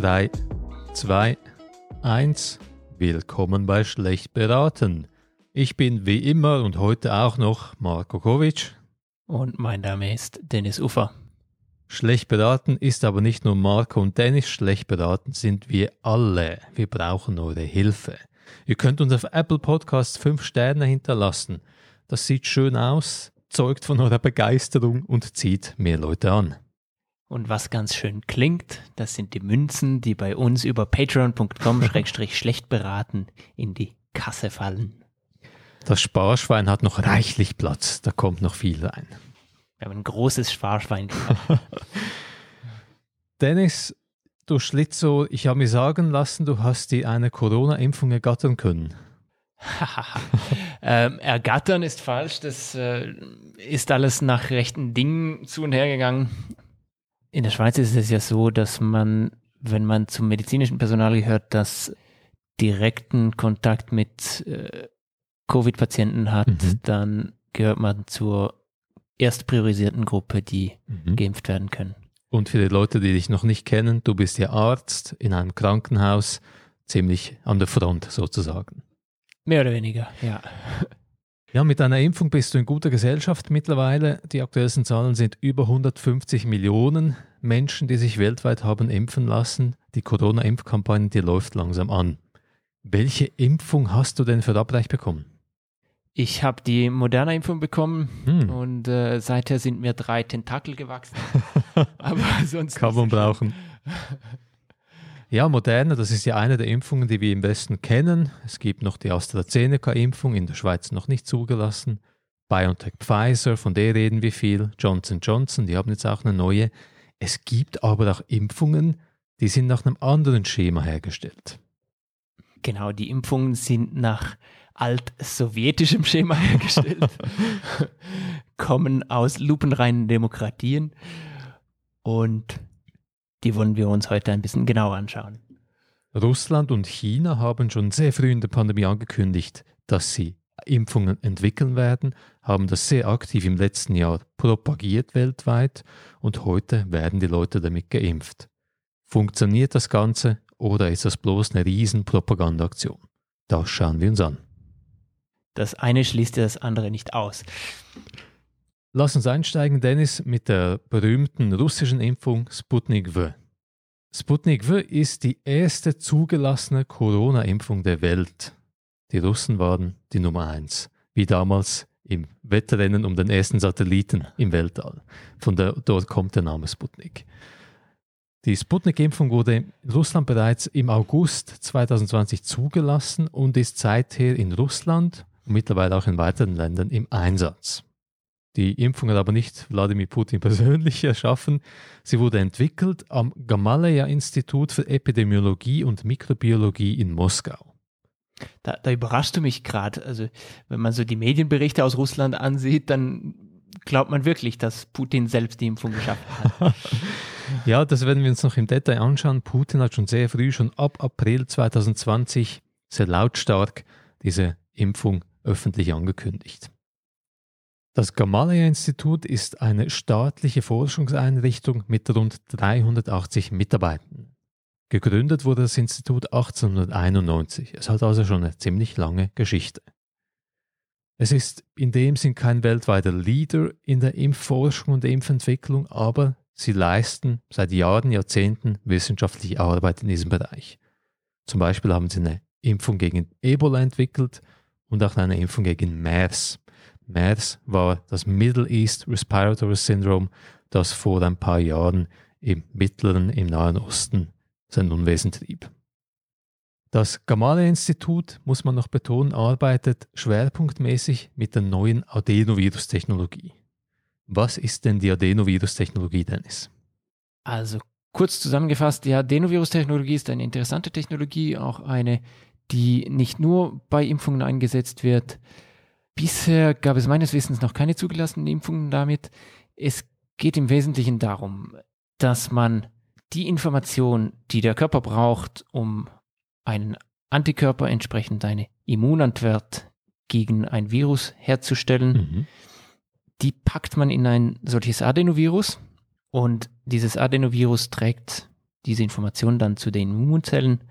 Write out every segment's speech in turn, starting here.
3, 2, 1. Willkommen bei Schlecht beraten. Ich bin wie immer und heute auch noch Marko Kovic. Und mein Name ist Dennis Ufer. Schlecht beraten ist aber nicht nur Marco und Dennis, schlecht beraten sind wir alle. Wir brauchen eure Hilfe. Ihr könnt uns auf Apple Podcasts 5 Sterne hinterlassen. Das sieht schön aus, zeugt von eurer Begeisterung und zieht mehr Leute an. Und was ganz schön klingt, das sind die Münzen, die bei uns über patreon.com schlecht beraten in die Kasse fallen. Das Sparschwein hat noch reichlich Platz, da kommt noch viel rein. Wir haben ein großes Sparschwein. Dennis, du Schlitzo, ich habe mir sagen lassen, du hast dir eine Corona-Impfung ergattern können. ähm, ergattern ist falsch, das äh, ist alles nach rechten Dingen zu und her gegangen. In der Schweiz ist es ja so, dass man, wenn man zum medizinischen Personal gehört, das direkten Kontakt mit äh, Covid-Patienten hat, mhm. dann gehört man zur erst priorisierten Gruppe, die mhm. geimpft werden können. Und für die Leute, die dich noch nicht kennen, du bist ja Arzt in einem Krankenhaus, ziemlich an der Front sozusagen. Mehr oder weniger, ja. Ja, mit einer Impfung bist du in guter Gesellschaft mittlerweile. Die aktuellsten Zahlen sind über 150 Millionen Menschen, die sich weltweit haben impfen lassen. Die Corona-Impfkampagne, die läuft langsam an. Welche Impfung hast du denn verabreicht bekommen? Ich habe die moderne Impfung bekommen hm. und äh, seither sind mir drei Tentakel gewachsen. Aber sonst kann man brauchen. Ja, Moderna, das ist ja eine der Impfungen, die wir im Westen kennen. Es gibt noch die AstraZeneca-Impfung, in der Schweiz noch nicht zugelassen. BioNTech Pfizer, von der reden wir viel. Johnson Johnson, die haben jetzt auch eine neue. Es gibt aber auch Impfungen, die sind nach einem anderen Schema hergestellt. Genau, die Impfungen sind nach alt-sowjetischem Schema hergestellt, kommen aus lupenreinen Demokratien und die wollen wir uns heute ein bisschen genauer anschauen. Russland und China haben schon sehr früh in der Pandemie angekündigt, dass sie Impfungen entwickeln werden, haben das sehr aktiv im letzten Jahr propagiert weltweit und heute werden die Leute damit geimpft. Funktioniert das Ganze oder ist das bloß eine Riesenpropagandaaktion? Das schauen wir uns an. Das eine schließt das andere nicht aus. Lass uns einsteigen, Dennis, mit der berühmten russischen Impfung Sputnik V. Sputnik V ist die erste zugelassene Corona-Impfung der Welt. Die Russen waren die Nummer eins, wie damals im Wettrennen um den ersten Satelliten im Weltall. Von der, dort kommt der Name Sputnik. Die Sputnik-Impfung wurde in Russland bereits im August 2020 zugelassen und ist seither in Russland und mittlerweile auch in weiteren Ländern im Einsatz. Die Impfung hat aber nicht Wladimir Putin persönlich erschaffen. Sie wurde entwickelt am Gamaleya-Institut für Epidemiologie und Mikrobiologie in Moskau. Da, da überraschst du mich gerade. Also, wenn man so die Medienberichte aus Russland ansieht, dann glaubt man wirklich, dass Putin selbst die Impfung geschaffen hat. ja, das werden wir uns noch im Detail anschauen. Putin hat schon sehr früh, schon ab April 2020, sehr lautstark diese Impfung öffentlich angekündigt. Das Gamaleya-Institut ist eine staatliche Forschungseinrichtung mit rund 380 Mitarbeitern. Gegründet wurde das Institut 1891. Es hat also schon eine ziemlich lange Geschichte. Es ist in dem Sinn kein weltweiter Leader in der Impfforschung und Impfentwicklung, aber sie leisten seit Jahren, Jahrzehnten wissenschaftliche Arbeit in diesem Bereich. Zum Beispiel haben sie eine Impfung gegen Ebola entwickelt und auch eine Impfung gegen MERS. MERS war das Middle East Respiratory Syndrome, das vor ein paar Jahren im Mittleren, im Nahen Osten sein Unwesen trieb. Das Gamaleya-Institut, muss man noch betonen, arbeitet schwerpunktmäßig mit der neuen Adenovirus-Technologie. Was ist denn die Adenovirus-Technologie, Dennis? Also kurz zusammengefasst, die Adenovirus-Technologie ist eine interessante Technologie, auch eine, die nicht nur bei Impfungen eingesetzt wird. Bisher gab es meines Wissens noch keine zugelassenen Impfungen damit. Es geht im Wesentlichen darum, dass man die Information, die der Körper braucht, um einen Antikörper, entsprechend eine Immunantwort gegen ein Virus herzustellen, mhm. die packt man in ein solches Adenovirus und dieses Adenovirus trägt diese Information dann zu den Immunzellen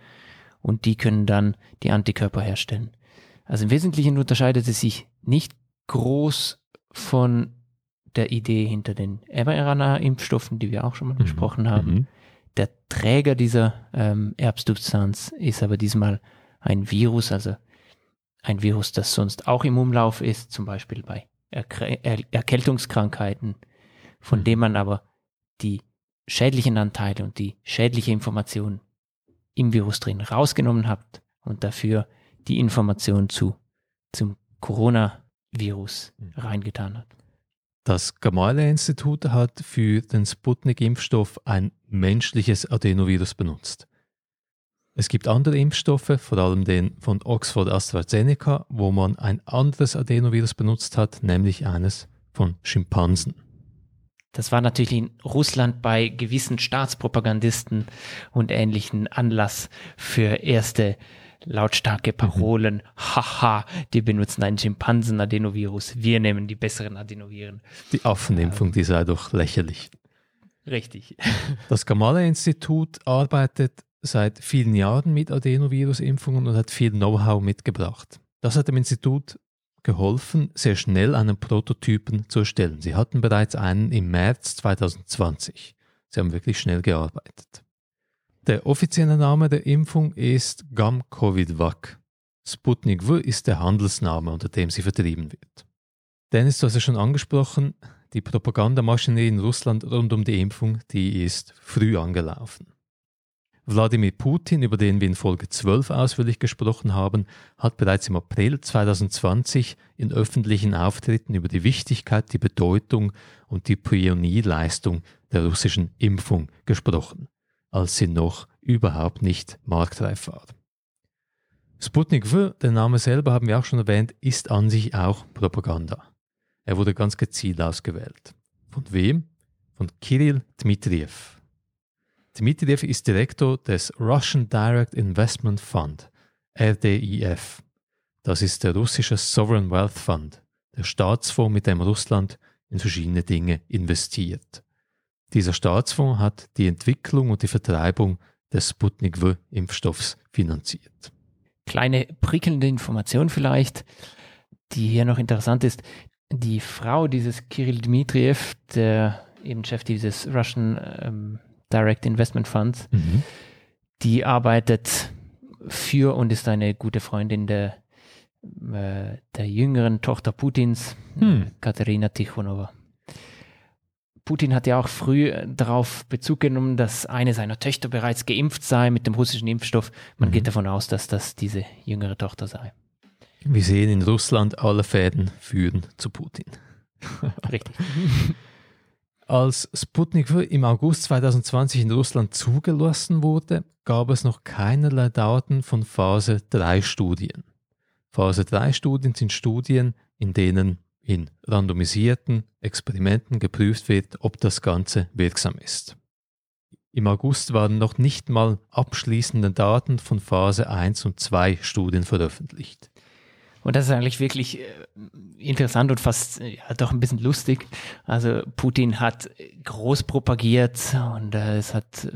und die können dann die Antikörper herstellen. Also im Wesentlichen unterscheidet es sich nicht groß von der Idee hinter den mRNA-Impfstoffen, die wir auch schon mal mhm. besprochen haben. Mhm. Der Träger dieser ähm, Erbsubstanz ist aber diesmal ein Virus, also ein Virus, das sonst auch im Umlauf ist, zum Beispiel bei Erk er Erkältungskrankheiten, von mhm. dem man aber die schädlichen Anteile und die schädliche Information im Virus drin rausgenommen hat und dafür die Information zu, zum Coronavirus mhm. reingetan hat. Das Gamaleya-Institut hat für den Sputnik-Impfstoff ein menschliches Adenovirus benutzt. Es gibt andere Impfstoffe, vor allem den von Oxford AstraZeneca, wo man ein anderes Adenovirus benutzt hat, nämlich eines von Schimpansen. Das war natürlich in Russland bei gewissen Staatspropagandisten und ähnlichen Anlass für erste lautstarke Parolen. Mhm. Haha, die benutzen einen Schimpansen-Adenovirus. Wir nehmen die besseren Adenoviren. Die Affenimpfung, die sei doch lächerlich. Richtig. Das Gamaleya-Institut arbeitet seit vielen Jahren mit Adenovirus-Impfungen und hat viel Know-how mitgebracht. Das hat dem Institut geholfen, sehr schnell einen Prototypen zu erstellen. Sie hatten bereits einen im März 2020. Sie haben wirklich schnell gearbeitet. Der offizielle Name der Impfung ist Gamcovid-Vac. Sputnik V ist der Handelsname, unter dem sie vertrieben wird. Dennis, du hast es schon angesprochen, die Propagandamaschinerie in Russland rund um die Impfung, die ist früh angelaufen. Wladimir Putin, über den wir in Folge 12 ausführlich gesprochen haben, hat bereits im April 2020 in öffentlichen Auftritten über die Wichtigkeit, die Bedeutung und die Pionierleistung der russischen Impfung gesprochen, als sie noch überhaupt nicht marktreif war. Sputnik V, der Name selber haben wir auch schon erwähnt, ist an sich auch Propaganda. Er wurde ganz gezielt ausgewählt. Von wem? Von Kirill Dmitriev, Dmitriev ist Direktor des Russian Direct Investment Fund, RDIF. Das ist der russische Sovereign Wealth Fund, der Staatsfonds, mit dem Russland in verschiedene Dinge investiert. Dieser Staatsfonds hat die Entwicklung und die Vertreibung des Sputnik V-Impfstoffs finanziert. Kleine prickelnde Information vielleicht, die hier noch interessant ist. Die Frau dieses Kirill Dmitriev, der eben Chef dieses Russian ähm, Direct Investment Funds. Mhm. Die arbeitet für und ist eine gute Freundin der, äh, der jüngeren Tochter Putins, hm. Katharina Tichonova. Putin hat ja auch früh darauf Bezug genommen, dass eine seiner Töchter bereits geimpft sei mit dem russischen Impfstoff. Man mhm. geht davon aus, dass das diese jüngere Tochter sei. Wir sehen in Russland, alle Fäden führen zu Putin. Richtig. Als Sputnik im August 2020 in Russland zugelassen wurde, gab es noch keinerlei Daten von Phase 3 Studien. Phase 3 Studien sind Studien, in denen in randomisierten Experimenten geprüft wird, ob das Ganze wirksam ist. Im August waren noch nicht mal abschließende Daten von Phase 1 und 2 Studien veröffentlicht. Und das ist eigentlich wirklich äh, interessant und fast ja, doch ein bisschen lustig. Also Putin hat groß propagiert und äh, es hat äh,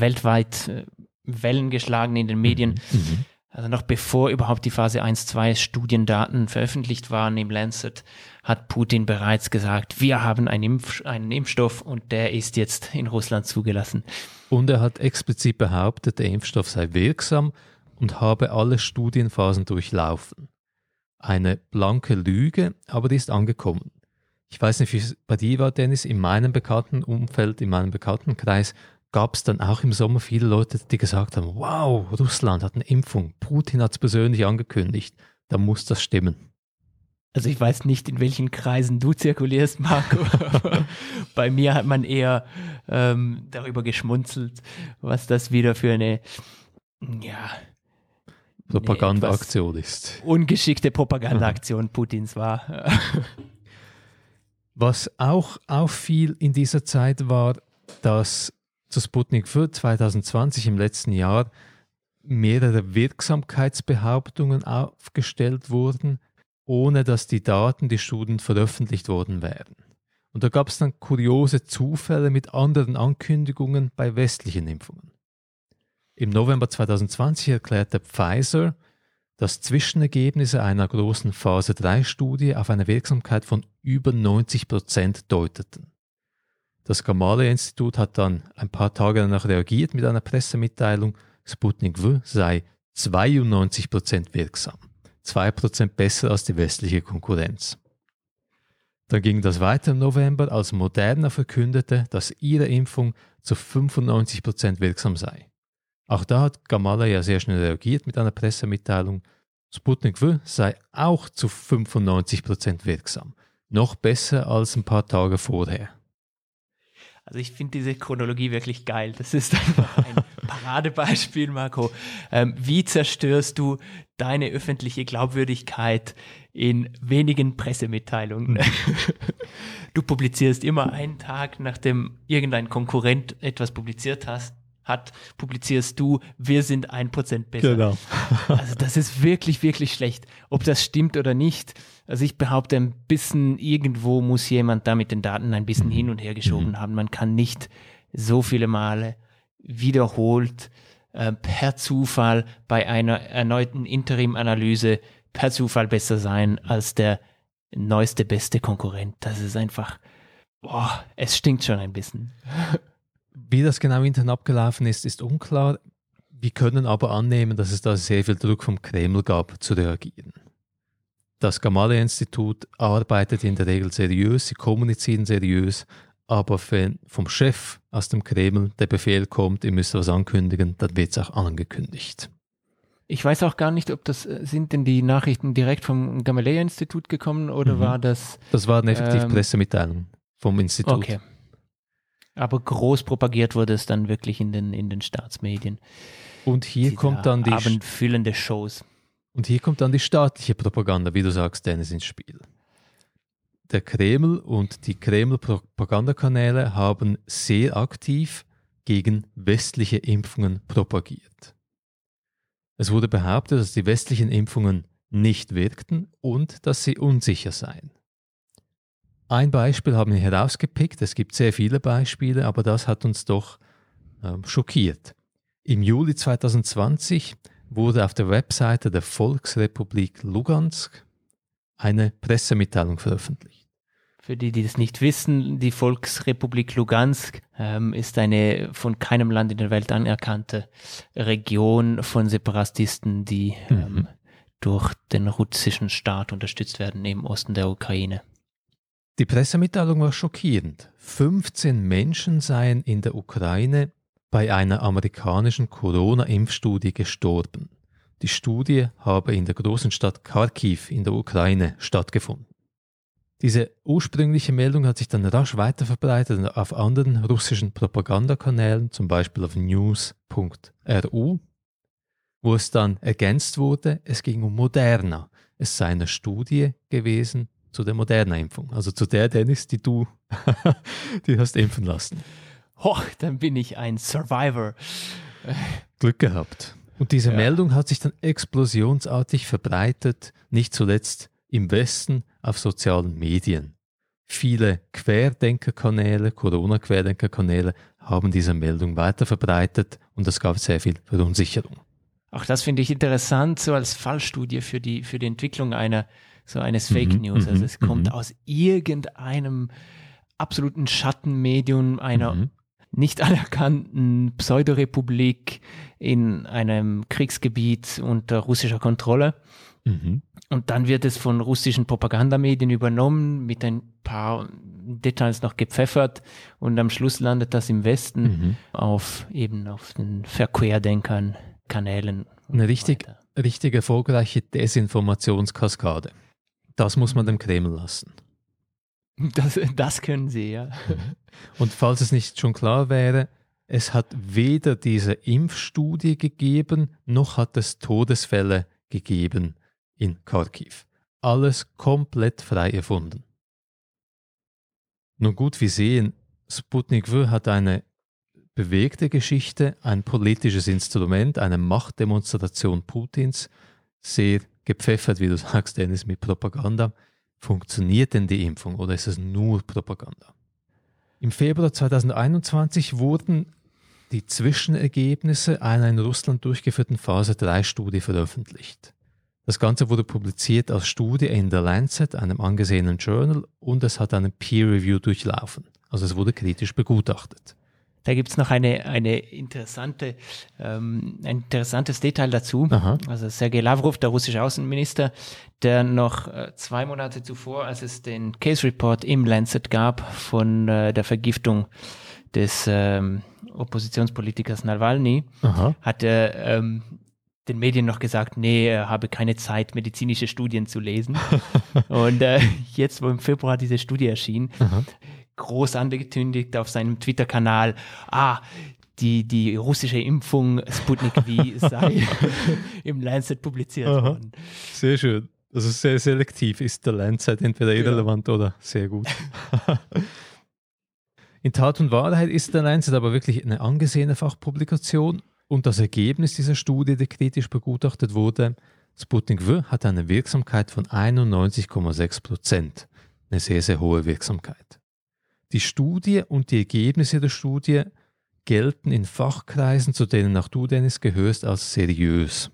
weltweit äh, Wellen geschlagen in den Medien. Mhm. Also noch bevor überhaupt die Phase 1-2 Studiendaten veröffentlicht waren im Lancet, hat Putin bereits gesagt, wir haben einen, Impf einen Impfstoff und der ist jetzt in Russland zugelassen. Und er hat explizit behauptet, der Impfstoff sei wirksam und habe alle Studienphasen durchlaufen eine blanke Lüge, aber die ist angekommen. Ich weiß nicht, wie es bei dir war, Dennis, in meinem bekannten Umfeld, in meinem Bekanntenkreis gab es dann auch im Sommer viele Leute, die gesagt haben, wow, Russland hat eine Impfung, Putin hat es persönlich angekündigt, da muss das stimmen. Also ich weiß nicht, in welchen Kreisen du zirkulierst, Marco. bei mir hat man eher ähm, darüber geschmunzelt, was das wieder für eine ja, Propagandaaktion ist. Ungeschickte Propagandaaktion Putins war. Was auch auffiel in dieser Zeit war, dass zu Sputnik für 2020 im letzten Jahr mehrere Wirksamkeitsbehauptungen aufgestellt wurden, ohne dass die Daten, die Studien veröffentlicht worden wären. Und da gab es dann kuriose Zufälle mit anderen Ankündigungen bei westlichen Impfungen. Im November 2020 erklärte Pfizer, dass Zwischenergebnisse einer großen Phase 3-Studie auf eine Wirksamkeit von über 90 Prozent deuteten. Das Gamaleya-Institut hat dann ein paar Tage danach reagiert mit einer Pressemitteilung, Sputnik V sei 92 Prozent wirksam, 2 Prozent besser als die westliche Konkurrenz. Dann ging das weiter im November, als Moderna verkündete, dass ihre Impfung zu 95 Prozent wirksam sei. Auch da hat Gamala ja sehr schnell reagiert mit einer Pressemitteilung. Sputnik V sei auch zu 95% wirksam. Noch besser als ein paar Tage vorher. Also ich finde diese Chronologie wirklich geil. Das ist einfach ein Paradebeispiel, Marco. Ähm, wie zerstörst du deine öffentliche Glaubwürdigkeit in wenigen Pressemitteilungen? Du publizierst immer einen Tag, nachdem irgendein Konkurrent etwas publiziert hast, hat, publizierst du, wir sind ein Prozent besser. Genau. also das ist wirklich, wirklich schlecht. Ob das stimmt oder nicht, also ich behaupte, ein bisschen irgendwo muss jemand da mit den Daten ein bisschen mhm. hin und her geschoben mhm. haben. Man kann nicht so viele Male wiederholt äh, per Zufall bei einer erneuten Interim-Analyse per Zufall besser sein als der neueste, beste Konkurrent. Das ist einfach, boah, es stinkt schon ein bisschen. Wie das genau intern abgelaufen ist, ist unklar. Wir können aber annehmen, dass es da sehr viel Druck vom Kreml gab, zu reagieren. Das Gamaleya-Institut arbeitet in der Regel seriös, sie kommunizieren seriös, aber wenn vom Chef aus dem Kreml der Befehl kommt, ihr müsst was ankündigen, dann wird es auch angekündigt. Ich weiß auch gar nicht, ob das äh, sind denn die Nachrichten direkt vom Gamaleya-Institut gekommen oder mhm. war das? Das war eine effektiv ähm, Pressemitteilung vom Institut. Okay. Aber groß propagiert wurde es dann wirklich in den, in den Staatsmedien. Und hier kommt dann die abendfüllende Shows. Und hier kommt dann die staatliche Propaganda, wie du sagst, Dennis, ins Spiel. Der Kreml und die Kreml-Propagandakanäle haben sehr aktiv gegen westliche Impfungen propagiert. Es wurde behauptet, dass die westlichen Impfungen nicht wirkten und dass sie unsicher seien. Ein Beispiel haben wir herausgepickt, es gibt sehr viele Beispiele, aber das hat uns doch äh, schockiert. Im Juli 2020 wurde auf der Webseite der Volksrepublik Lugansk eine Pressemitteilung veröffentlicht. Für die, die das nicht wissen, die Volksrepublik Lugansk ähm, ist eine von keinem Land in der Welt anerkannte Region von Separatisten, die mhm. ähm, durch den russischen Staat unterstützt werden im Osten der Ukraine. Die Pressemitteilung war schockierend. 15 Menschen seien in der Ukraine bei einer amerikanischen Corona-Impfstudie gestorben. Die Studie habe in der großen Stadt Kharkiv in der Ukraine stattgefunden. Diese ursprüngliche Meldung hat sich dann rasch weiterverbreitet auf anderen russischen Propagandakanälen, zum Beispiel auf news.ru, wo es dann ergänzt wurde, es ging um Moderna. Es sei eine Studie gewesen, zu der Moderna-Impfung. Also zu der, Dennis, die du die hast impfen lassen. Hoch, dann bin ich ein Survivor. Glück gehabt. Und diese ja. Meldung hat sich dann explosionsartig verbreitet, nicht zuletzt im Westen auf sozialen Medien. Viele Querdenkerkanäle, Corona-Querdenkerkanäle haben diese Meldung weiter verbreitet und es gab sehr viel Verunsicherung. Auch das finde ich interessant, so als Fallstudie für die, für die Entwicklung einer so eines Fake mhm, News. Also mhm, es kommt mhm. aus irgendeinem absoluten Schattenmedium einer nicht anerkannten Pseudorepublik in einem Kriegsgebiet unter russischer Kontrolle. Mhm. Und dann wird es von russischen Propagandamedien übernommen, mit ein paar Details noch gepfeffert und am Schluss landet das im Westen mhm. auf eben auf den Verquerdenkern, Kanälen. Eine richtig, richtig erfolgreiche Desinformationskaskade. Das muss man dem Kreml lassen. Das, das können sie, ja. Und falls es nicht schon klar wäre, es hat weder diese Impfstudie gegeben, noch hat es Todesfälle gegeben in Kharkiv. Alles komplett frei erfunden. Nun gut, wir sehen, Sputnik V hat eine bewegte Geschichte, ein politisches Instrument, eine Machtdemonstration Putins, sehr gepfeffert, wie du sagst, Dennis, mit Propaganda. funktioniert denn die Impfung oder ist es nur Propaganda? Im Februar 2021 wurden die Zwischenergebnisse einer in Russland durchgeführten Phase 3 Studie veröffentlicht. Das Ganze wurde publiziert als Studie in The Lancet, einem angesehenen Journal, und es hat einen Peer Review durchlaufen. Also es wurde kritisch begutachtet. Da gibt es noch eine, eine interessante, ähm, ein interessantes Detail dazu. Aha. Also Sergei Lavrov, der russische Außenminister, der noch äh, zwei Monate zuvor, als es den Case Report im Lancet gab von äh, der Vergiftung des ähm, Oppositionspolitikers Nawalny, Aha. hat er ähm, den Medien noch gesagt, nee, er habe keine Zeit, medizinische Studien zu lesen. Und äh, jetzt, wo im Februar diese Studie erschien, Aha. Groß angekündigt auf seinem Twitter-Kanal, ah, die, die russische Impfung Sputnik V sei im Lancet publiziert Aha. worden. Sehr schön. Also sehr selektiv ist der Lancet entweder irrelevant ja. oder sehr gut. In Tat und Wahrheit ist der Lancet aber wirklich eine angesehene Fachpublikation und das Ergebnis dieser Studie, die kritisch begutachtet wurde, Sputnik V hat eine Wirksamkeit von 91,6 Prozent. Eine sehr, sehr hohe Wirksamkeit. Die Studie und die Ergebnisse der Studie gelten in Fachkreisen, zu denen auch du, Dennis, gehörst, als seriös.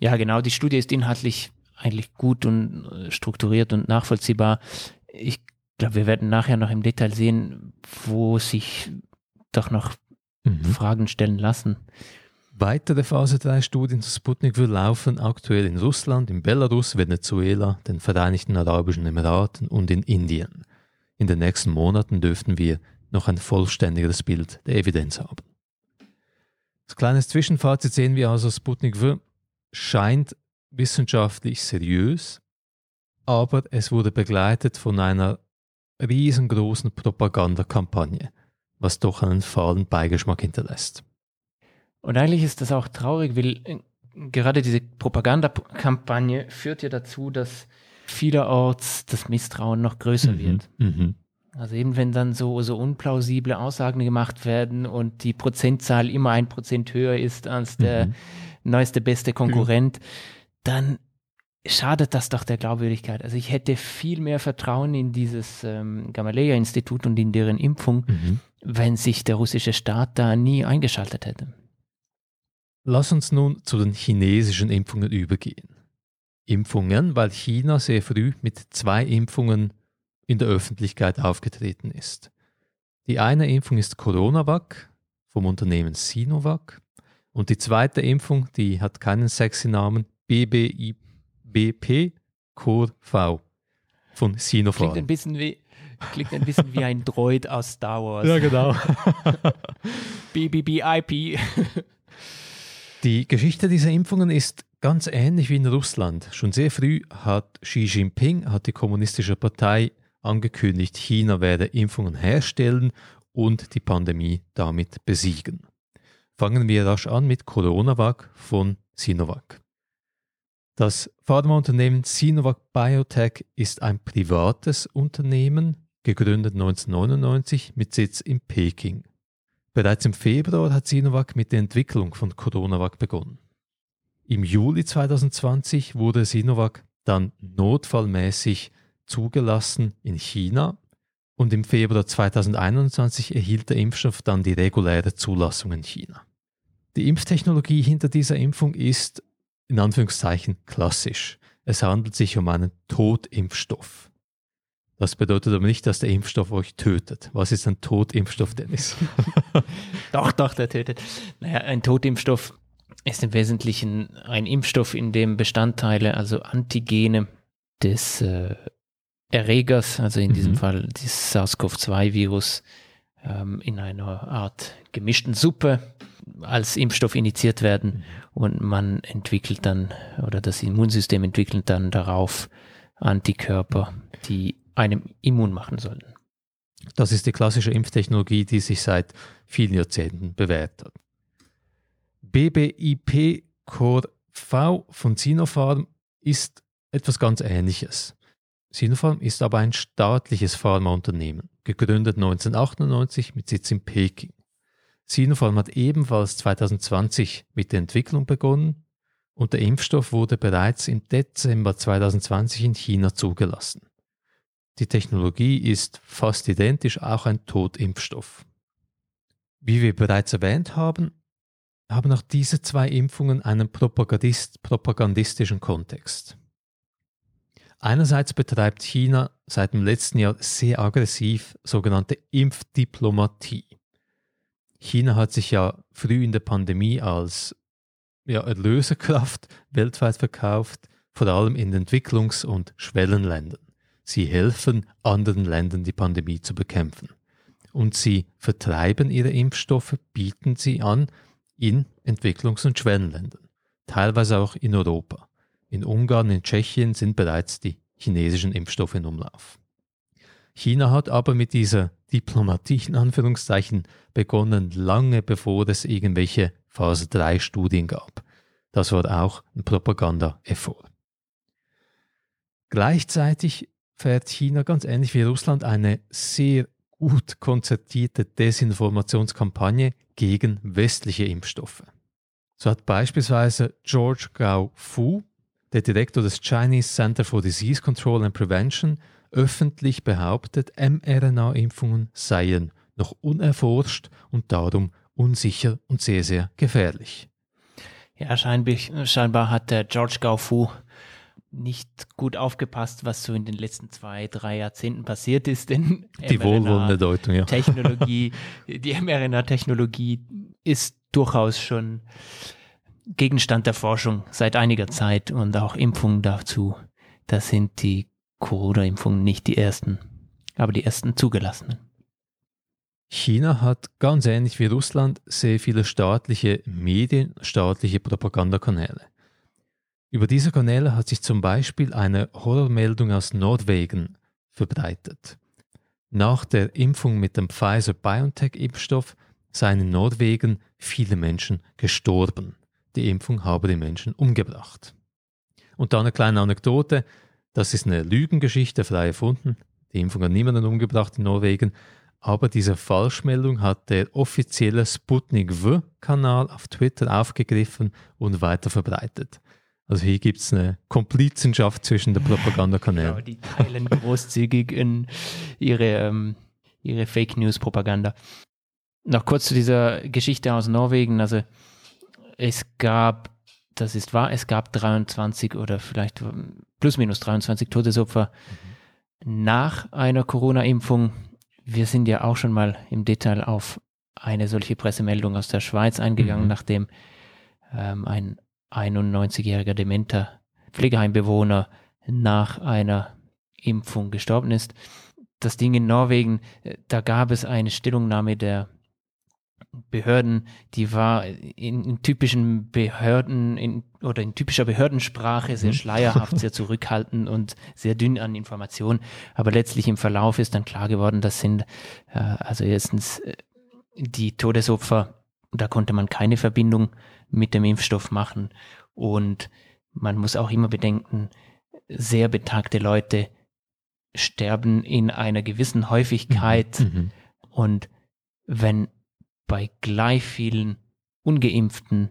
Ja, genau. Die Studie ist inhaltlich eigentlich gut und äh, strukturiert und nachvollziehbar. Ich glaube, wir werden nachher noch im Detail sehen, wo sich doch noch mhm. Fragen stellen lassen. Weitere Phase 3 Studien zu Sputnik will laufen aktuell in Russland, in Belarus, Venezuela, den Vereinigten Arabischen Emiraten und in Indien. In den nächsten Monaten dürften wir noch ein vollständigeres Bild der Evidenz haben. Als kleines Zwischenfazit sehen wir also, Sputnik V scheint wissenschaftlich seriös, aber es wurde begleitet von einer riesengroßen Propagandakampagne, was doch einen fahlen Beigeschmack hinterlässt. Und eigentlich ist das auch traurig, weil äh, gerade diese Propagandakampagne führt ja dazu, dass vielerorts das Misstrauen noch größer mhm. wird. Mhm. Also eben wenn dann so, so unplausible Aussagen gemacht werden und die Prozentzahl immer ein Prozent höher ist als der mhm. neueste, beste Konkurrent, dann schadet das doch der Glaubwürdigkeit. Also ich hätte viel mehr Vertrauen in dieses ähm, Gamaleya-Institut und in deren Impfung, mhm. wenn sich der russische Staat da nie eingeschaltet hätte. Lass uns nun zu den chinesischen Impfungen übergehen. Impfungen, weil China sehr früh mit zwei Impfungen in der Öffentlichkeit aufgetreten ist. Die eine Impfung ist CoronaVac vom Unternehmen Sinovac und die zweite Impfung, die hat keinen sexy Namen, BBI BP Core V von Sinopharm. Klingt ein bisschen wie, klingt ein bisschen wie ein Droid aus Star Wars. Ja, genau. BBBIP. Die Geschichte dieser Impfungen ist ganz ähnlich wie in Russland. Schon sehr früh hat Xi Jinping, hat die kommunistische Partei angekündigt, China werde Impfungen herstellen und die Pandemie damit besiegen. Fangen wir rasch an mit CoronaVac von Sinovac. Das Pharmaunternehmen Sinovac Biotech ist ein privates Unternehmen, gegründet 1999 mit Sitz in Peking. Bereits im Februar hat Sinovac mit der Entwicklung von CoronaVac begonnen. Im Juli 2020 wurde Sinovac dann notfallmäßig zugelassen in China und im Februar 2021 erhielt der Impfstoff dann die reguläre Zulassung in China. Die Impftechnologie hinter dieser Impfung ist in Anführungszeichen klassisch. Es handelt sich um einen Totimpfstoff. Das bedeutet aber nicht, dass der Impfstoff euch tötet. Was ist ein Totimpfstoff, Dennis? doch, doch, der tötet. Naja, ein Totimpfstoff ist im Wesentlichen ein Impfstoff, in dem Bestandteile, also Antigene des äh, Erregers, also in mhm. diesem Fall des SARS-CoV-2-Virus, ähm, in einer Art gemischten Suppe als Impfstoff initiiert werden mhm. und man entwickelt dann oder das Immunsystem entwickelt dann darauf Antikörper, die einem immun machen sollen. Das ist die klassische Impftechnologie, die sich seit vielen Jahrzehnten bewährt hat. BBIP Core V von Sinopharm ist etwas ganz Ähnliches. Sinopharm ist aber ein staatliches Pharmaunternehmen, gegründet 1998 mit Sitz in Peking. Sinopharm hat ebenfalls 2020 mit der Entwicklung begonnen und der Impfstoff wurde bereits im Dezember 2020 in China zugelassen. Die Technologie ist fast identisch, auch ein Totimpfstoff. Wie wir bereits erwähnt haben, haben auch diese zwei Impfungen einen Propagandist, propagandistischen Kontext. Einerseits betreibt China seit dem letzten Jahr sehr aggressiv sogenannte Impfdiplomatie. China hat sich ja früh in der Pandemie als ja, Erlöserkraft weltweit verkauft, vor allem in Entwicklungs- und Schwellenländern. Sie helfen anderen Ländern, die Pandemie zu bekämpfen. Und sie vertreiben ihre Impfstoffe, bieten sie an in Entwicklungs- und Schwellenländern, teilweise auch in Europa. In Ungarn, in Tschechien sind bereits die chinesischen Impfstoffe in Umlauf. China hat aber mit dieser Diplomatie in Anführungszeichen begonnen, lange bevor es irgendwelche Phase 3 Studien gab. Das war auch ein Propaganda-Effort. Gleichzeitig fährt China ganz ähnlich wie Russland eine sehr gut konzertierte Desinformationskampagne gegen westliche Impfstoffe. So hat beispielsweise George Gao Fu, der Direktor des Chinese Center for Disease Control and Prevention, öffentlich behauptet, mRNA-Impfungen seien noch unerforscht und darum unsicher und sehr, sehr gefährlich. Ja, scheinbar, hat der George Gao Fu nicht gut aufgepasst, was so in den letzten zwei, drei Jahrzehnten passiert ist. Denn die wohlwollende Deutung, ja. Technologie, die mRNA-Technologie ist durchaus schon Gegenstand der Forschung seit einiger Zeit und auch Impfungen dazu. Das sind die Corona-Impfungen nicht die ersten, aber die ersten zugelassenen. China hat ganz ähnlich wie Russland sehr viele staatliche Medien, staatliche Propagandakanäle. Über diese Kanäle hat sich zum Beispiel eine Horrormeldung aus Norwegen verbreitet. Nach der Impfung mit dem Pfizer-BioNTech-Impfstoff seien in Norwegen viele Menschen gestorben. Die Impfung habe die Menschen umgebracht. Und da eine kleine Anekdote, das ist eine Lügengeschichte, frei erfunden. Die Impfung hat niemanden umgebracht in Norwegen, aber diese Falschmeldung hat der offizielle Sputnik V-Kanal auf Twitter aufgegriffen und weiter verbreitet. Also hier gibt es eine Komplizenschaft zwischen den Propagandakanälen. Genau, die teilen großzügig in ihre, ähm, ihre Fake News-Propaganda. Noch kurz zu dieser Geschichte aus Norwegen. Also es gab, das ist wahr, es gab 23 oder vielleicht plus minus 23 Todesopfer mhm. nach einer Corona-Impfung. Wir sind ja auch schon mal im Detail auf eine solche Pressemeldung aus der Schweiz eingegangen, mhm. nachdem ähm, ein 91-jähriger dementer Pflegeheimbewohner nach einer Impfung gestorben ist. Das Ding in Norwegen, äh, da gab es eine Stellungnahme der Behörden, die war in, in typischen Behörden in, oder in typischer Behördensprache sehr mhm. schleierhaft, sehr zurückhaltend und sehr dünn an Informationen. Aber letztlich im Verlauf ist dann klar geworden, das sind äh, also erstens äh, die Todesopfer, da konnte man keine Verbindung mit dem Impfstoff machen. Und man muss auch immer bedenken, sehr betagte Leute sterben in einer gewissen Häufigkeit. Mhm. mhm. Und wenn bei gleich vielen ungeimpften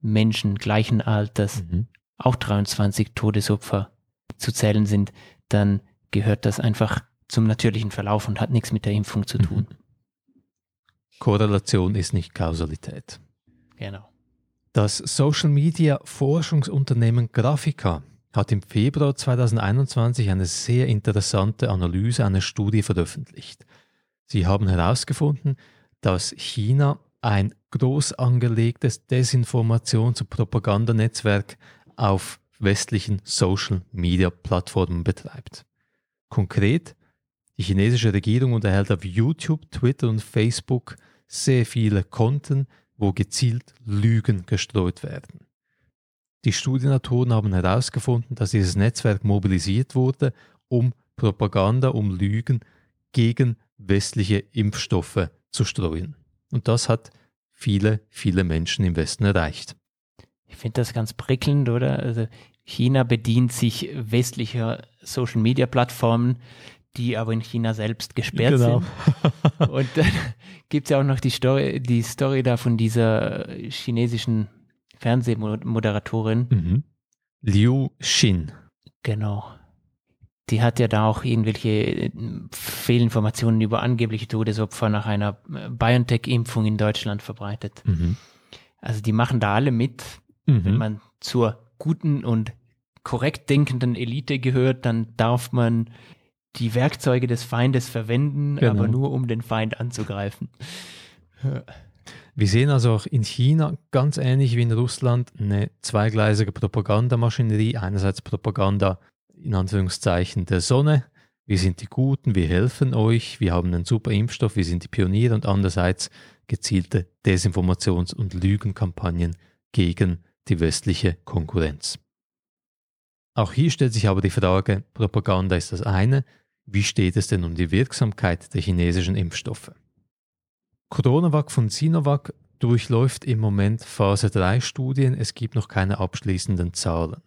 Menschen gleichen Alters mhm. auch 23 Todesopfer zu zählen sind, dann gehört das einfach zum natürlichen Verlauf und hat nichts mit der Impfung zu tun. Mhm. Korrelation ist nicht Kausalität. Genau. Das Social Media Forschungsunternehmen Grafika hat im Februar 2021 eine sehr interessante Analyse einer Studie veröffentlicht. Sie haben herausgefunden, dass China ein groß angelegtes Desinformations- und Propagandanetzwerk auf westlichen Social-Media-Plattformen betreibt. Konkret, die chinesische Regierung unterhält auf YouTube, Twitter und Facebook sehr viele Konten, wo gezielt Lügen gestreut werden. Die Studienautoren haben herausgefunden, dass dieses Netzwerk mobilisiert wurde, um Propaganda, um Lügen gegen westliche Impfstoffe zu streuen. Und das hat viele, viele Menschen im Westen erreicht. Ich finde das ganz prickelnd, oder? Also China bedient sich westlicher Social-Media-Plattformen, die aber in China selbst gesperrt genau. sind. Und dann gibt es ja auch noch die Story, die Story da von dieser chinesischen Fernsehmoderatorin. Mhm. Liu Xin. Genau. die hat ja da auch irgendwelche äh, Fehlinformationen über angebliche Todesopfer nach einer äh, BioNTech-Impfung in Deutschland verbreitet. Mhm. Also die machen da alle mit. Mhm. Wenn man zur guten und korrekt denkenden Elite gehört, dann darf man die Werkzeuge des Feindes verwenden, genau. aber nur um den Feind anzugreifen. Wir sehen also auch in China ganz ähnlich wie in Russland eine zweigleisige Propagandamaschinerie. Einerseits Propaganda in Anführungszeichen der Sonne. Wir sind die Guten, wir helfen euch, wir haben einen super Impfstoff, wir sind die Pioniere und andererseits gezielte Desinformations- und Lügenkampagnen gegen die westliche Konkurrenz. Auch hier stellt sich aber die Frage, Propaganda ist das eine, wie steht es denn um die Wirksamkeit der chinesischen Impfstoffe? Coronavac von Sinovac durchläuft im Moment Phase 3 Studien, es gibt noch keine abschließenden Zahlen.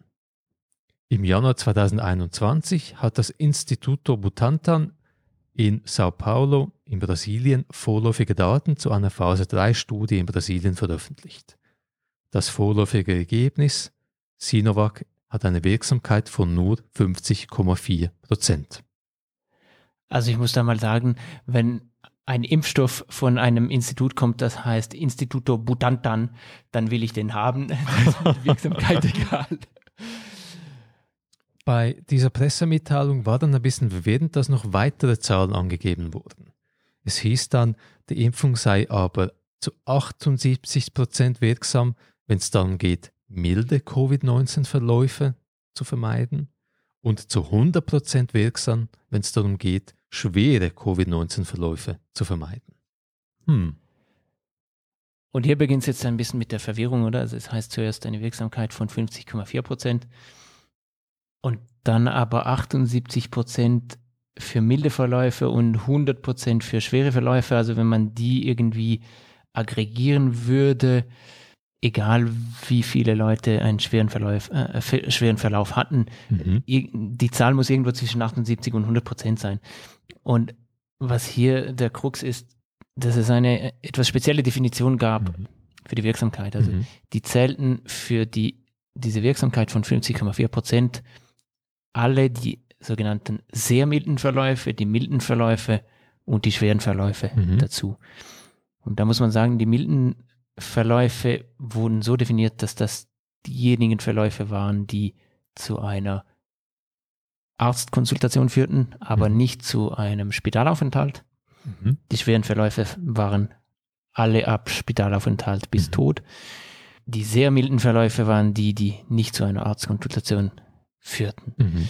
Im Januar 2021 hat das Instituto Butantan in Sao Paulo in Brasilien vorläufige Daten zu einer Phase 3 Studie in Brasilien veröffentlicht. Das vorläufige Ergebnis, Sinovac hat eine Wirksamkeit von nur 50,4 Prozent. Also ich muss da mal sagen, wenn ein Impfstoff von einem Institut kommt, das heißt Instituto Butantan, dann will ich den haben. Wirksamkeit egal. Bei dieser Pressemitteilung war dann ein bisschen verwirrend, dass noch weitere Zahlen angegeben wurden. Es hieß dann, die Impfung sei aber zu 78 Prozent wirksam, wenn es darum geht, milde Covid-19-Verläufe zu vermeiden und zu 100 Prozent wirksam, wenn es darum geht, schwere Covid-19-Verläufe zu vermeiden. Hm. Und hier beginnt es jetzt ein bisschen mit der Verwirrung, oder? Also es heißt zuerst eine Wirksamkeit von 50,4 Prozent und dann aber 78 Prozent für milde Verläufe und 100 Prozent für schwere Verläufe. Also wenn man die irgendwie aggregieren würde, egal wie viele Leute einen schweren Verlauf, äh, schweren Verlauf hatten, mhm. die Zahl muss irgendwo zwischen 78 und 100 Prozent sein. Und was hier der Krux ist, dass es eine etwas spezielle Definition gab mhm. für die Wirksamkeit. Also mhm. die zählten für die, diese Wirksamkeit von 50,4 Prozent alle die sogenannten sehr milden Verläufe, die milden Verläufe und die schweren Verläufe mhm. dazu. Und da muss man sagen, die milden Verläufe wurden so definiert, dass das diejenigen Verläufe waren, die zu einer Arztkonsultation führten, aber mhm. nicht zu einem Spitalaufenthalt. Mhm. Die schweren Verläufe waren alle ab Spitalaufenthalt bis mhm. Tod. Die sehr milden Verläufe waren die, die nicht zu einer Arztkonsultation führten. Mhm.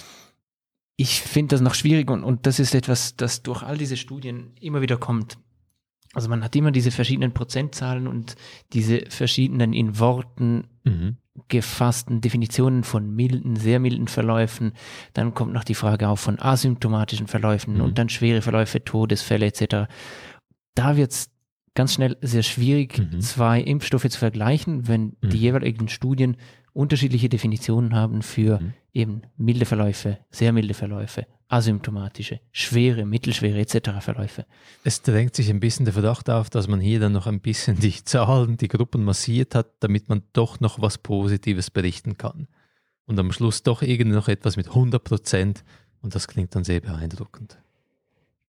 Ich finde das noch schwierig und, und das ist etwas, das durch all diese Studien immer wieder kommt. Also man hat immer diese verschiedenen Prozentzahlen und diese verschiedenen in Worten mhm. gefassten Definitionen von milden, sehr milden Verläufen. Dann kommt noch die Frage auf von asymptomatischen Verläufen mhm. und dann schwere Verläufe, Todesfälle etc. Da wird es ganz schnell sehr schwierig, mhm. zwei Impfstoffe zu vergleichen, wenn die mhm. jeweiligen Studien unterschiedliche Definitionen haben für mhm. eben milde Verläufe, sehr milde Verläufe, asymptomatische, schwere, mittelschwere etc. Verläufe. Es drängt sich ein bisschen der Verdacht auf, dass man hier dann noch ein bisschen die Zahlen, die Gruppen massiert hat, damit man doch noch was Positives berichten kann. Und am Schluss doch irgendwie noch etwas mit 100 Prozent und das klingt dann sehr beeindruckend.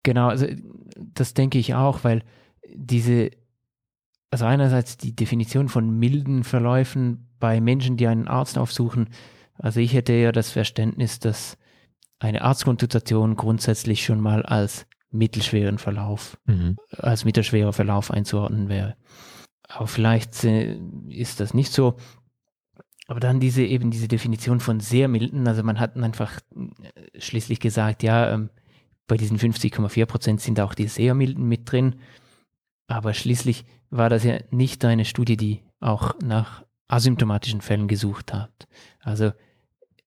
Genau, also das denke ich auch, weil diese, also einerseits die Definition von milden Verläufen bei Menschen, die einen Arzt aufsuchen, also ich hätte ja das Verständnis, dass eine Arztkonsultation grundsätzlich schon mal als mittelschweren Verlauf, mhm. als mittelschwerer Verlauf einzuordnen wäre. Aber vielleicht ist das nicht so. Aber dann diese eben diese Definition von sehr milden, also man hat einfach äh, schließlich gesagt, ja, ähm, bei diesen 50,4 Prozent sind auch die sehr milden mit drin. Aber schließlich war das ja nicht eine Studie, die auch nach asymptomatischen Fällen gesucht hat. Also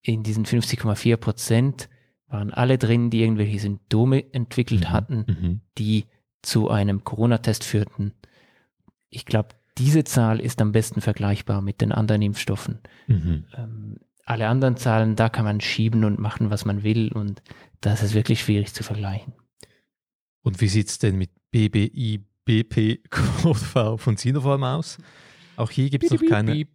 in diesen 50,4 Prozent waren alle drin, die irgendwelche Symptome entwickelt mhm. hatten, mhm. die zu einem Corona-Test führten. Ich glaube, diese Zahl ist am besten vergleichbar mit den anderen Impfstoffen. Mhm. Ähm, alle anderen Zahlen, da kann man schieben und machen, was man will und das ist wirklich schwierig zu vergleichen. Und wie sieht es denn mit BBI, BP, V von Sinopharm aus? Auch hier gibt es noch keine.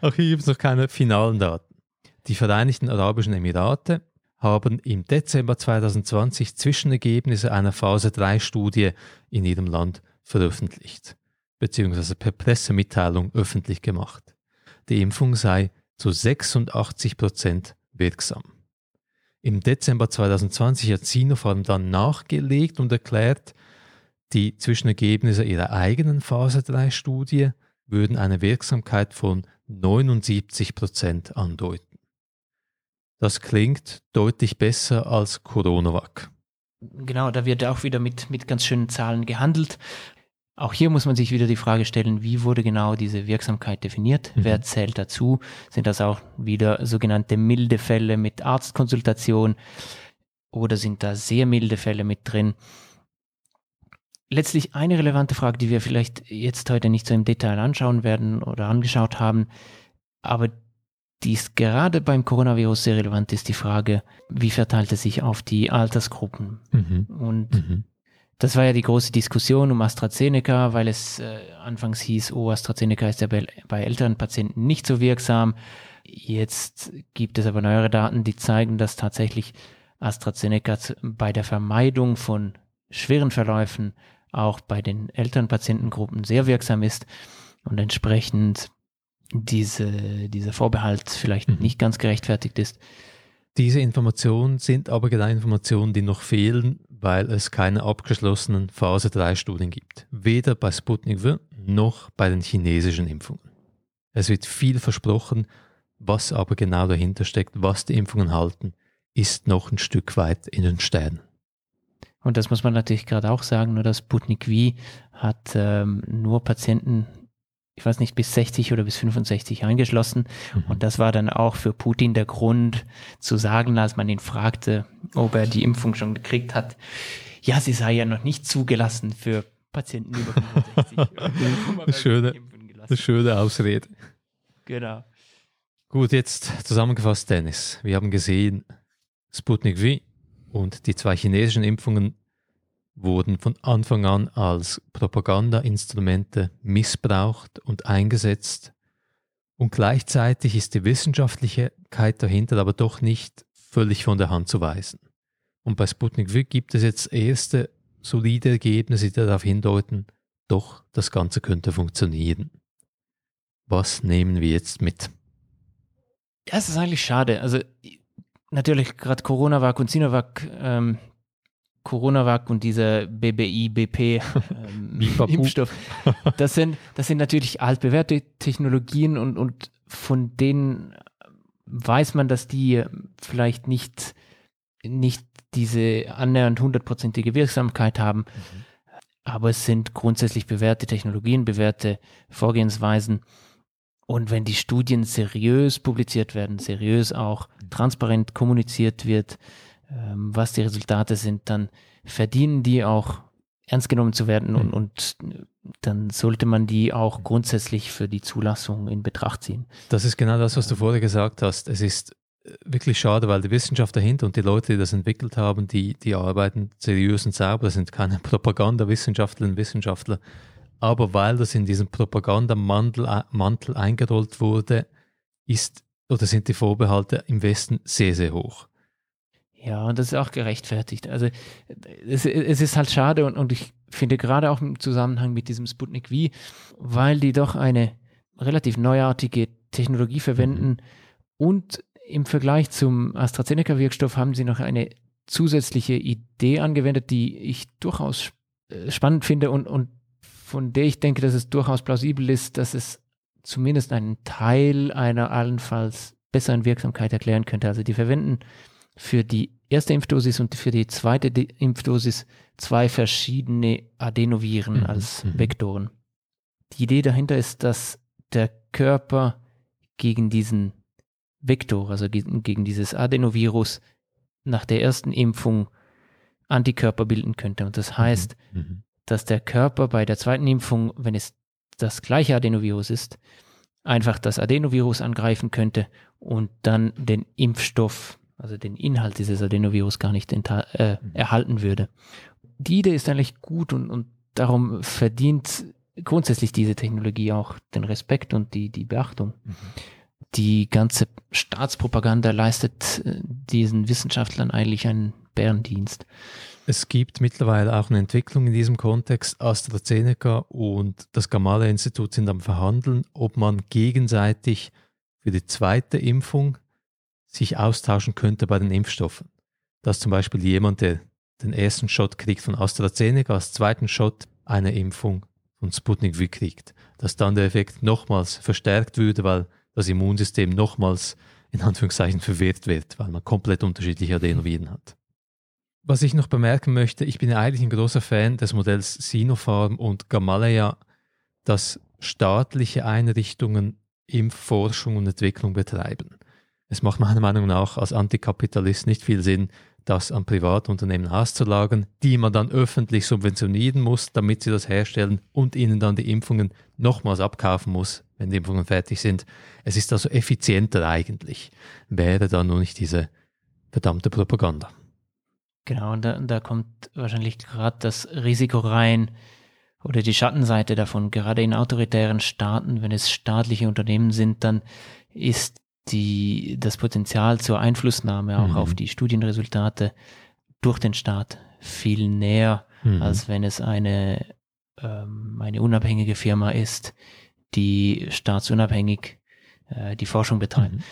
Auch hier gibt es noch keine finalen Daten. Die Vereinigten Arabischen Emirate haben im Dezember 2020 Zwischenergebnisse einer Phase 3 Studie in ihrem Land veröffentlicht, beziehungsweise per Pressemitteilung öffentlich gemacht. Die Impfung sei zu 86 Prozent wirksam. Im Dezember 2020 hat Sinopharm dann nachgelegt und erklärt, die Zwischenergebnisse ihrer eigenen Phase 3 Studie würden eine Wirksamkeit von 79 Prozent andeuten. Das klingt deutlich besser als Coronavac. Genau, da wird auch wieder mit, mit ganz schönen Zahlen gehandelt. Auch hier muss man sich wieder die Frage stellen, wie wurde genau diese Wirksamkeit definiert? Mhm. Wer zählt dazu? Sind das auch wieder sogenannte milde Fälle mit Arztkonsultation oder sind da sehr milde Fälle mit drin? Letztlich eine relevante Frage, die wir vielleicht jetzt heute nicht so im Detail anschauen werden oder angeschaut haben, aber die ist gerade beim Coronavirus sehr relevant, ist die Frage, wie verteilt es sich auf die Altersgruppen? Mhm. Und mhm. das war ja die große Diskussion um AstraZeneca, weil es äh, anfangs hieß, oh, AstraZeneca ist ja bei, bei älteren Patienten nicht so wirksam. Jetzt gibt es aber neuere Daten, die zeigen, dass tatsächlich AstraZeneca bei der Vermeidung von schweren Verläufen auch bei den älteren Patientengruppen sehr wirksam ist und entsprechend diese, dieser Vorbehalt vielleicht mhm. nicht ganz gerechtfertigt ist. Diese Informationen sind aber genau Informationen, die noch fehlen, weil es keine abgeschlossenen Phase 3 Studien gibt. Weder bei Sputnik V noch bei den chinesischen Impfungen. Es wird viel versprochen, was aber genau dahinter steckt, was die Impfungen halten, ist noch ein Stück weit in den Sternen. Und das muss man natürlich gerade auch sagen, nur das Sputnik V hat ähm, nur Patienten ich weiß nicht, bis 60 oder bis 65 eingeschlossen. Mhm. Und das war dann auch für Putin der Grund zu sagen, als man ihn fragte, ob er die Impfung schon gekriegt hat, ja, sie sei ja noch nicht zugelassen für Patienten über 65. schöne, eine schöne Ausrede. Genau. Gut, jetzt zusammengefasst, Dennis. Wir haben gesehen, Sputnik V und die zwei chinesischen Impfungen wurden von Anfang an als Propagandainstrumente missbraucht und eingesetzt. Und gleichzeitig ist die Wissenschaftlichkeit dahinter aber doch nicht völlig von der Hand zu weisen. Und bei Sputnik V gibt es jetzt erste solide Ergebnisse, die darauf hindeuten, doch, das Ganze könnte funktionieren. Was nehmen wir jetzt mit? Ja, es ist eigentlich schade. Also natürlich gerade Corona-Vac und Sinovac, ähm, Coronavac und dieser BBI-BP-Impfstoff, ähm, das sind, das sind natürlich altbewährte Technologien und, und von denen weiß man, dass die vielleicht nicht, nicht diese annähernd hundertprozentige Wirksamkeit haben. Mhm. Aber es sind grundsätzlich bewährte Technologien, bewährte Vorgehensweisen. Und wenn die Studien seriös publiziert werden, seriös auch transparent kommuniziert wird, ähm, was die Resultate sind, dann verdienen die auch ernst genommen zu werden und, mhm. und dann sollte man die auch grundsätzlich für die Zulassung in Betracht ziehen. Das ist genau das, was du vorher gesagt hast. Es ist äh, wirklich schade, weil die Wissenschaft dahinter und die Leute, die das entwickelt haben, die, die arbeiten seriös und sauber, das sind keine Propagandawissenschaftler und Wissenschaftler. Aber weil das in diesen Propagandamantel äh, Mantel eingerollt wurde, ist oder sind die Vorbehalte im Westen sehr, sehr hoch. Ja, und das ist auch gerechtfertigt. Also es, es ist halt schade und, und ich finde gerade auch im Zusammenhang mit diesem Sputnik V, weil die doch eine relativ neuartige Technologie verwenden mhm. und im Vergleich zum AstraZeneca-Wirkstoff haben sie noch eine zusätzliche Idee angewendet, die ich durchaus äh, spannend finde und, und von der ich denke, dass es durchaus plausibel ist, dass es zumindest einen Teil einer allenfalls besseren Wirksamkeit erklären könnte. Also die verwenden für die erste Impfdosis und für die zweite Impfdosis zwei verschiedene Adenoviren mhm. als mhm. Vektoren. Die Idee dahinter ist, dass der Körper gegen diesen Vektor, also gegen, gegen dieses Adenovirus, nach der ersten Impfung Antikörper bilden könnte. Und das mhm. heißt, mhm. Dass der Körper bei der zweiten Impfung, wenn es das gleiche Adenovirus ist, einfach das Adenovirus angreifen könnte und dann den Impfstoff also den Inhalt dieses Adenovirus gar nicht äh, mhm. erhalten würde. Die Idee ist eigentlich gut und, und darum verdient grundsätzlich diese Technologie auch den Respekt und die, die Beachtung. Mhm. die ganze Staatspropaganda leistet äh, diesen Wissenschaftlern eigentlich einen Bärendienst. Es gibt mittlerweile auch eine Entwicklung in diesem Kontext. AstraZeneca und das Gamaleya-Institut sind am Verhandeln, ob man gegenseitig für die zweite Impfung sich austauschen könnte bei den Impfstoffen. Dass zum Beispiel jemand, der den ersten Shot kriegt von AstraZeneca, als zweiten Shot eine Impfung von Sputnik V kriegt. Dass dann der Effekt nochmals verstärkt würde, weil das Immunsystem nochmals in Anführungszeichen verwirrt wird, weil man komplett unterschiedliche Adenoviren hat. Was ich noch bemerken möchte, ich bin eigentlich ein großer Fan des Modells Sinopharm und Gamaleya, dass staatliche Einrichtungen Impfforschung und Entwicklung betreiben. Es macht meiner Meinung nach als Antikapitalist nicht viel Sinn, das an Privatunternehmen auszulagern, die man dann öffentlich subventionieren muss, damit sie das herstellen und ihnen dann die Impfungen nochmals abkaufen muss, wenn die Impfungen fertig sind. Es ist also effizienter eigentlich, wäre da nur nicht diese verdammte Propaganda. Genau, und da, da kommt wahrscheinlich gerade das Risiko rein oder die Schattenseite davon. Gerade in autoritären Staaten, wenn es staatliche Unternehmen sind, dann ist die, das Potenzial zur Einflussnahme auch mhm. auf die Studienresultate durch den Staat viel näher, mhm. als wenn es eine, ähm, eine unabhängige Firma ist, die staatsunabhängig äh, die Forschung betreibt. Mhm.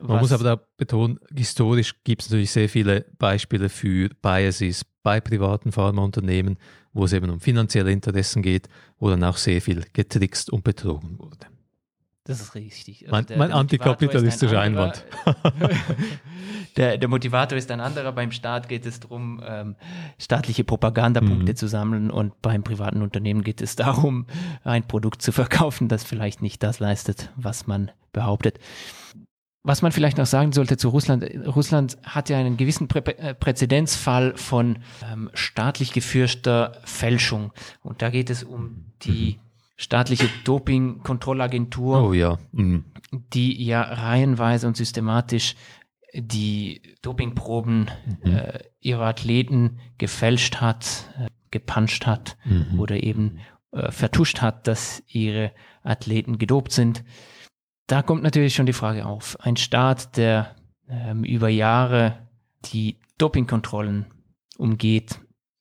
Man muss aber da betonen, historisch gibt es natürlich sehr viele Beispiele für Biases bei privaten Pharmaunternehmen, wo es eben um finanzielle Interessen geht, wo dann auch sehr viel getrickst und betrogen wurde. Das ist richtig. Also mein, der, mein der antikapitalistischer ein Einwand. der, der, Motivator ist ein anderer. Beim Staat geht es darum, ähm, staatliche Propagandapunkte mhm. zu sammeln und beim privaten Unternehmen geht es darum, ein Produkt zu verkaufen, das vielleicht nicht das leistet, was man behauptet. Was man vielleicht noch sagen sollte zu Russland, Russland hat ja einen gewissen Prä äh, Präzedenzfall von ähm, staatlich geführter Fälschung. Und da geht es um die staatliche Dopingkontrollagentur, oh, ja. mhm. die ja reihenweise und systematisch die Dopingproben mhm. äh, ihrer Athleten gefälscht hat, äh, gepanscht hat mhm. oder eben äh, vertuscht hat, dass ihre Athleten gedopt sind. Da kommt natürlich schon die Frage auf. Ein Staat, der ähm, über Jahre die Dopingkontrollen umgeht,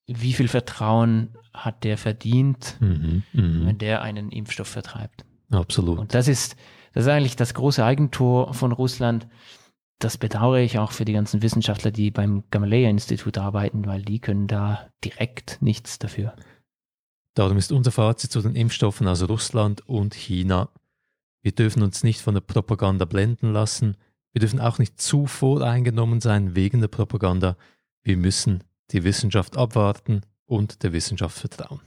wie viel Vertrauen hat der verdient, mhm, mh. wenn der einen Impfstoff vertreibt. Absolut. Und das ist, das ist eigentlich das große Eigentor von Russland. Das bedauere ich auch für die ganzen Wissenschaftler, die beim Gamaleya-Institut arbeiten, weil die können da direkt nichts dafür. Darum ist unser Fazit zu den Impfstoffen aus Russland und China. Wir dürfen uns nicht von der Propaganda blenden lassen. Wir dürfen auch nicht zu voreingenommen sein wegen der Propaganda. Wir müssen die Wissenschaft abwarten und der Wissenschaft vertrauen.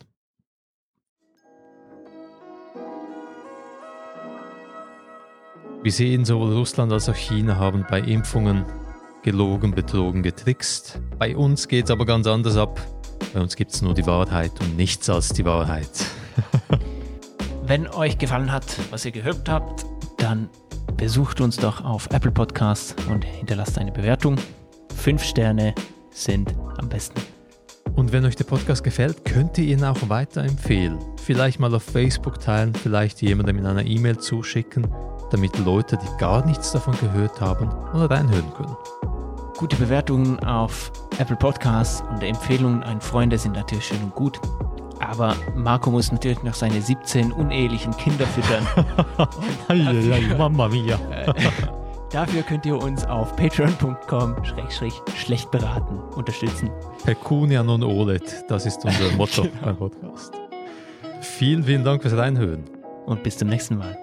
Wir sehen, sowohl Russland als auch China haben bei Impfungen gelogen, betrogen, getrickst. Bei uns geht es aber ganz anders ab. Bei uns gibt es nur die Wahrheit und nichts als die Wahrheit. Wenn euch gefallen hat, was ihr gehört habt, dann besucht uns doch auf Apple Podcasts und hinterlasst eine Bewertung. Fünf Sterne sind am besten. Und wenn euch der Podcast gefällt, könnt ihr ihn auch weiterempfehlen. Vielleicht mal auf Facebook teilen, vielleicht jemandem in einer E-Mail zuschicken, damit Leute, die gar nichts davon gehört haben, mal reinhören können. Gute Bewertungen auf Apple Podcasts und Empfehlungen an Freunde sind natürlich schön und gut. Aber Marco muss natürlich noch seine 17 unehelichen Kinder füttern. Mama mia. Dafür könnt ihr uns auf patreon.com-schlecht beraten unterstützen. Pecunia non olet, das ist unser Motto beim Podcast. Vielen, vielen Dank fürs Reinhören. Und bis zum nächsten Mal.